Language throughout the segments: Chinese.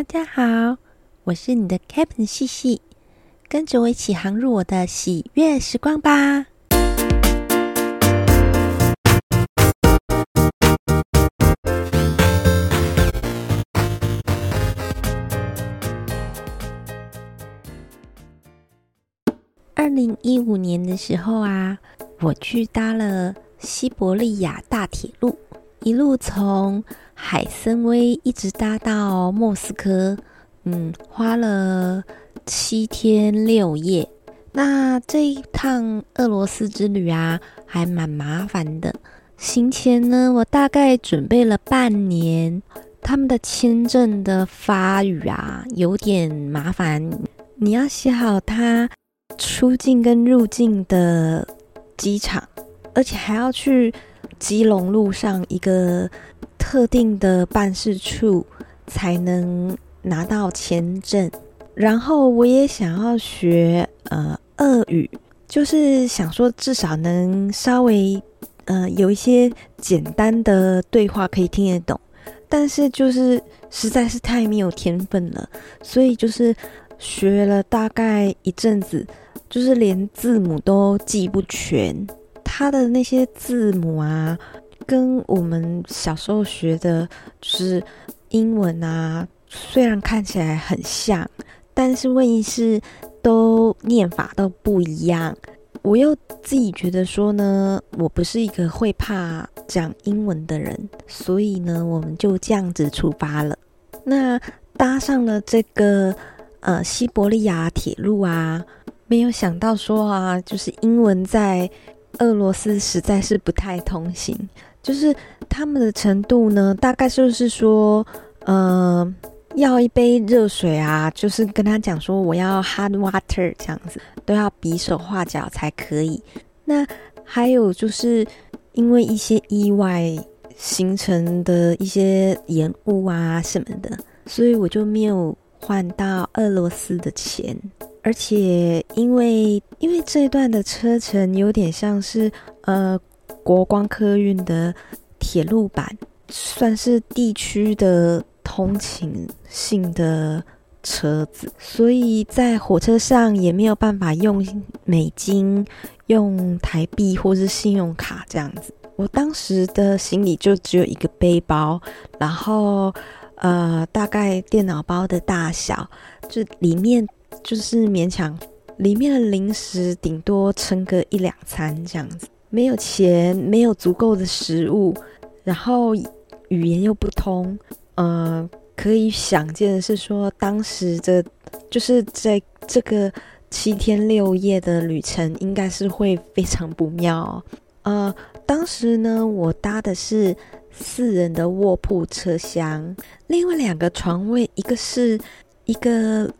大家好，我是你的 Captain 细细，跟着我一起航入我的喜悦时光吧。二零一五年的时候啊，我去搭了西伯利亚大铁路，一路从海参崴一直搭到莫斯科，嗯，花了七天六夜。那这一趟俄罗斯之旅啊，还蛮麻烦的。行前呢，我大概准备了半年，他们的签证的发语啊，有点麻烦，你要写好它。出境跟入境的机场，而且还要去基隆路上一个特定的办事处才能拿到签证。然后我也想要学呃俄语，就是想说至少能稍微呃有一些简单的对话可以听得懂，但是就是实在是太没有天分了，所以就是学了大概一阵子。就是连字母都记不全，它的那些字母啊，跟我们小时候学的，就是英文啊，虽然看起来很像，但是问题是都念法都不一样。我又自己觉得说呢，我不是一个会怕讲英文的人，所以呢，我们就这样子出发了。那搭上了这个呃西伯利亚铁路啊。没有想到说啊，就是英文在俄罗斯实在是不太通行，就是他们的程度呢，大概就是说，呃，要一杯热水啊，就是跟他讲说我要 hot water 这样子，都要比手画脚才可以。那还有就是因为一些意外形成的一些延误啊什么的，所以我就没有换到俄罗斯的钱。而且，因为因为这段的车程有点像是呃国光客运的铁路版，算是地区的通勤性的车子，所以在火车上也没有办法用美金、用台币或是信用卡这样子。我当时的行李就只有一个背包，然后呃大概电脑包的大小，就里面。就是勉强，里面的零食顶多撑个一两餐这样子，没有钱，没有足够的食物，然后语言又不通，呃，可以想见的是说，当时的就是在这个七天六夜的旅程，应该是会非常不妙。呃，当时呢，我搭的是四人的卧铺车厢，另外两个床位，一个是一个。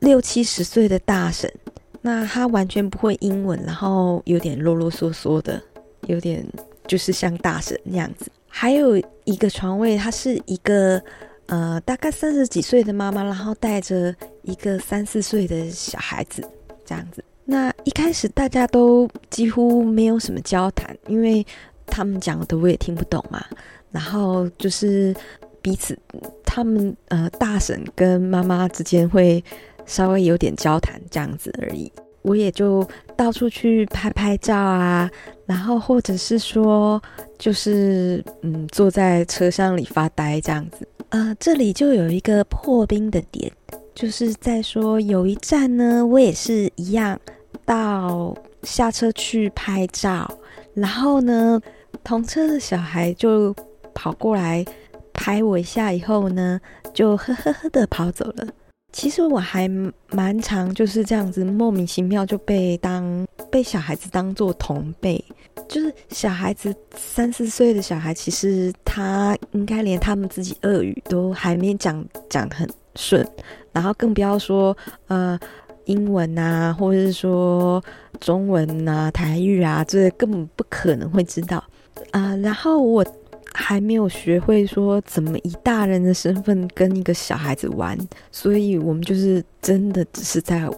六七十岁的大婶，那他完全不会英文，然后有点啰啰嗦嗦的，有点就是像大婶那样子。还有一个床位，他是一个呃大概三十几岁的妈妈，然后带着一个三四岁的小孩子这样子。那一开始大家都几乎没有什么交谈，因为他们讲的我也听不懂嘛。然后就是彼此，他们呃大婶跟妈妈之间会。稍微有点交谈这样子而已，我也就到处去拍拍照啊，然后或者是说，就是嗯，坐在车厢里发呆这样子。呃，这里就有一个破冰的点，就是在说有一站呢，我也是一样，到下车去拍照，然后呢，同车的小孩就跑过来拍我一下，以后呢，就呵呵呵的跑走了。其实我还蛮常就是这样子莫名其妙就被当被小孩子当做同辈，就是小孩子三四岁的小孩，其实他应该连他们自己俄语都还没讲讲很顺，然后更不要说呃英文啊，或者是说中文啊、台语啊，这根本不可能会知道啊。然后我。还没有学会说怎么以大人的身份跟一个小孩子玩，所以我们就是真的只是在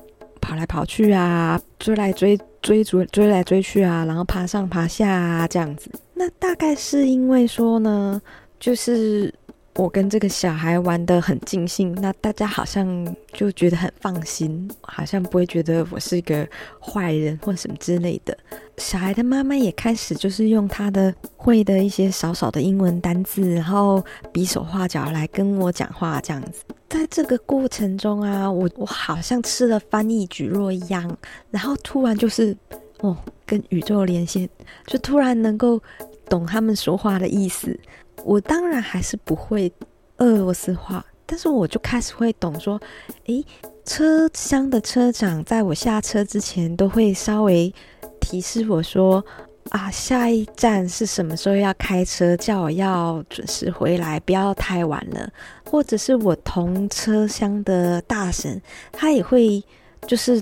跑来跑去啊，追来追追逐追来追去啊，然后爬上爬下啊这样子。那大概是因为说呢，就是我跟这个小孩玩的很尽兴，那大家好像就觉得很放心，好像不会觉得我是一个坏人或什么之类的。小孩的妈妈也开始就是用他的会的一些少少的英文单字，然后比手画脚来跟我讲话这样子。在这个过程中啊，我我好像吃了翻译举若一样，然后突然就是哦，跟宇宙连线，就突然能够懂他们说话的意思。我当然还是不会俄罗斯话，但是我就开始会懂说，诶，车厢的车长在我下车之前都会稍微提示我说，啊，下一站是什么时候要开车，叫我要准时回来，不要太晚了。或者是我同车厢的大婶，他也会就是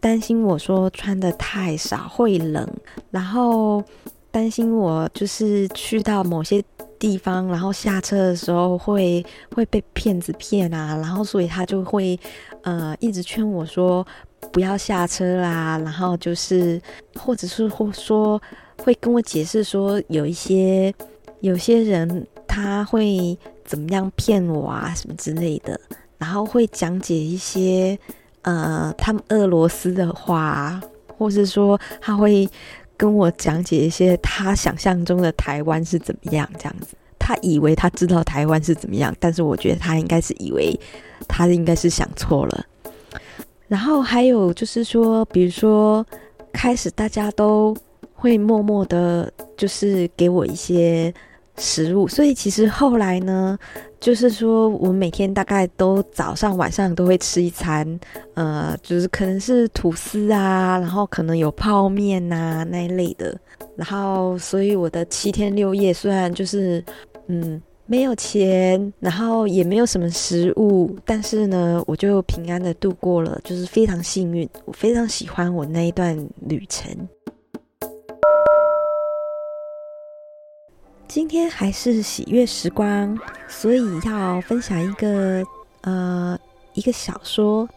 担心我说穿的太少会冷，然后担心我就是去到某些。地方，然后下车的时候会会被骗子骗啊，然后所以他就会呃一直劝我说不要下车啦，然后就是或者是或说会跟我解释说有一些有些人他会怎么样骗我啊什么之类的，然后会讲解一些呃他们俄罗斯的话，或是说他会。跟我讲解一些他想象中的台湾是怎么样，这样子，他以为他知道台湾是怎么样，但是我觉得他应该是以为他应该是想错了。然后还有就是说，比如说开始大家都会默默的，就是给我一些。食物，所以其实后来呢，就是说我每天大概都早上晚上都会吃一餐，呃，就是可能是吐司啊，然后可能有泡面呐那一类的，然后所以我的七天六夜虽然就是嗯没有钱，然后也没有什么食物，但是呢我就平安的度过了，就是非常幸运，我非常喜欢我那一段旅程。今天还是喜悦时光，所以要分享一个呃一个小说，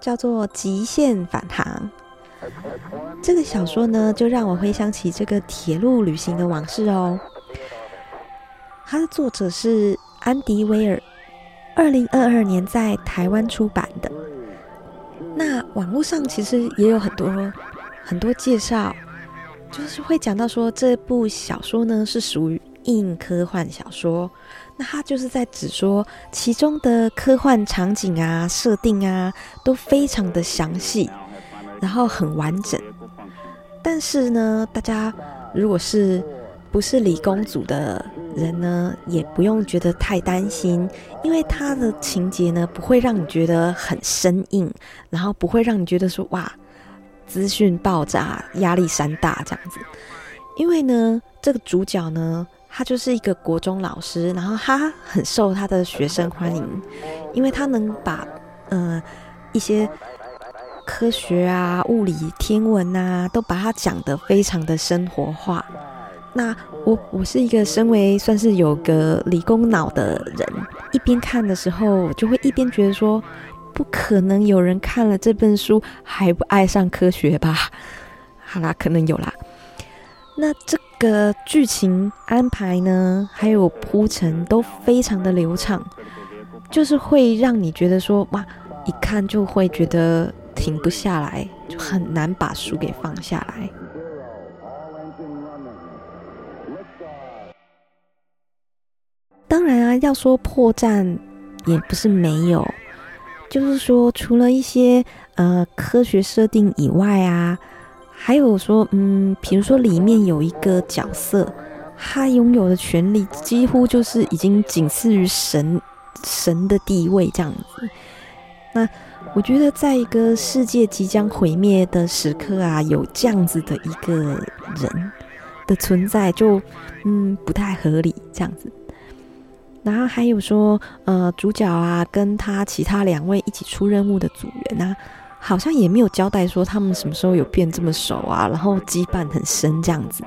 叫做《极限返航》。这个小说呢，就让我回想起这个铁路旅行的往事哦。它的作者是安迪威尔，二零二二年在台湾出版的。那网络上其实也有很多很多介绍。就是会讲到说这部小说呢是属于硬科幻小说，那它就是在指说其中的科幻场景啊、设定啊都非常的详细，然后很完整。但是呢，大家如果是不是理工组的人呢，也不用觉得太担心，因为它的情节呢不会让你觉得很生硬，然后不会让你觉得说哇。资讯爆炸，压力山大这样子。因为呢，这个主角呢，他就是一个国中老师，然后他很受他的学生欢迎，因为他能把呃一些科学啊、物理、天文啊，都把它讲得非常的生活化。那我我是一个身为算是有个理工脑的人，一边看的时候，就会一边觉得说。不可能有人看了这本书还不爱上科学吧？好啦，可能有啦。那这个剧情安排呢，还有铺陈都非常的流畅，就是会让你觉得说哇，一看就会觉得停不下来，就很难把书给放下来。当然啊，要说破绽也不是没有。就是说，除了一些呃科学设定以外啊，还有说，嗯，比如说里面有一个角色，他拥有的权利几乎就是已经仅次于神神的地位这样子。那我觉得，在一个世界即将毁灭的时刻啊，有这样子的一个人的存在，就嗯不太合理这样子。然后还有说，呃，主角啊，跟他其他两位一起出任务的组员啊，好像也没有交代说他们什么时候有变这么熟啊，然后羁绊很深这样子。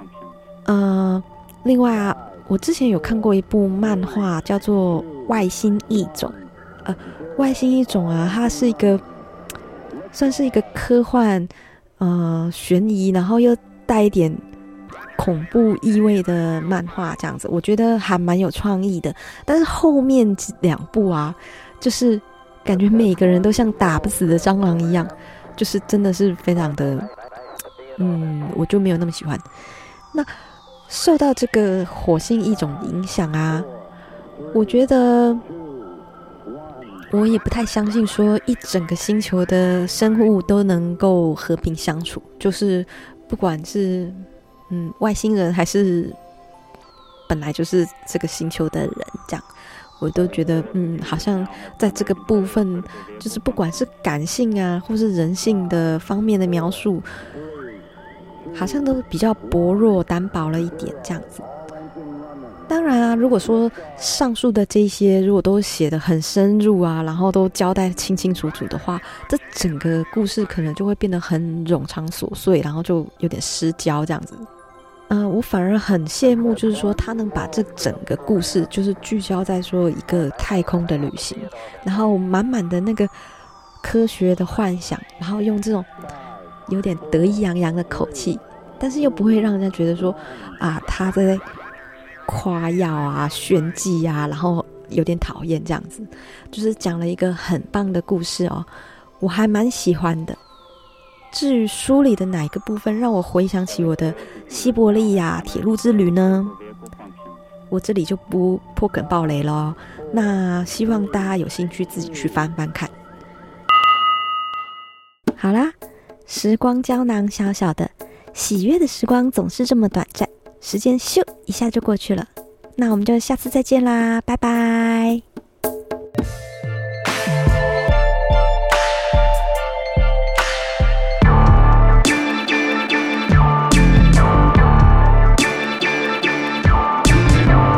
呃，另外啊，我之前有看过一部漫画，叫做《外星异种》。呃，外星异种啊，它是一个算是一个科幻，呃，悬疑，然后又带一点恐怖意味的漫画，这样子，我觉得还蛮有创意的。但是后面两部啊，就是感觉每个人都像打不死的蟑螂一样，就是真的是非常的，嗯，我就没有那么喜欢。那受到这个火星异种影响啊，我觉得。我也不太相信说一整个星球的生物都能够和平相处，就是不管是嗯外星人还是本来就是这个星球的人，这样我都觉得嗯好像在这个部分，就是不管是感性啊或是人性的方面的描述，好像都比较薄弱单薄了一点这样子。当然啊，如果说上述的这些如果都写的很深入啊，然后都交代清清楚楚的话，这整个故事可能就会变得很冗长琐碎，然后就有点失焦这样子。嗯，我反而很羡慕，就是说他能把这整个故事就是聚焦在说一个太空的旅行，然后满满的那个科学的幻想，然后用这种有点得意洋洋的口气，但是又不会让人家觉得说啊他在。夸耀啊，炫技啊，然后有点讨厌这样子，就是讲了一个很棒的故事哦，我还蛮喜欢的。至于书里的哪一个部分让我回想起我的西伯利亚铁路之旅呢？我这里就不破梗爆雷了，那希望大家有兴趣自己去翻翻看。好啦，时光胶囊小小的，喜悦的时光总是这么短暂。时间咻一下就过去了，那我们就下次再见啦，拜拜。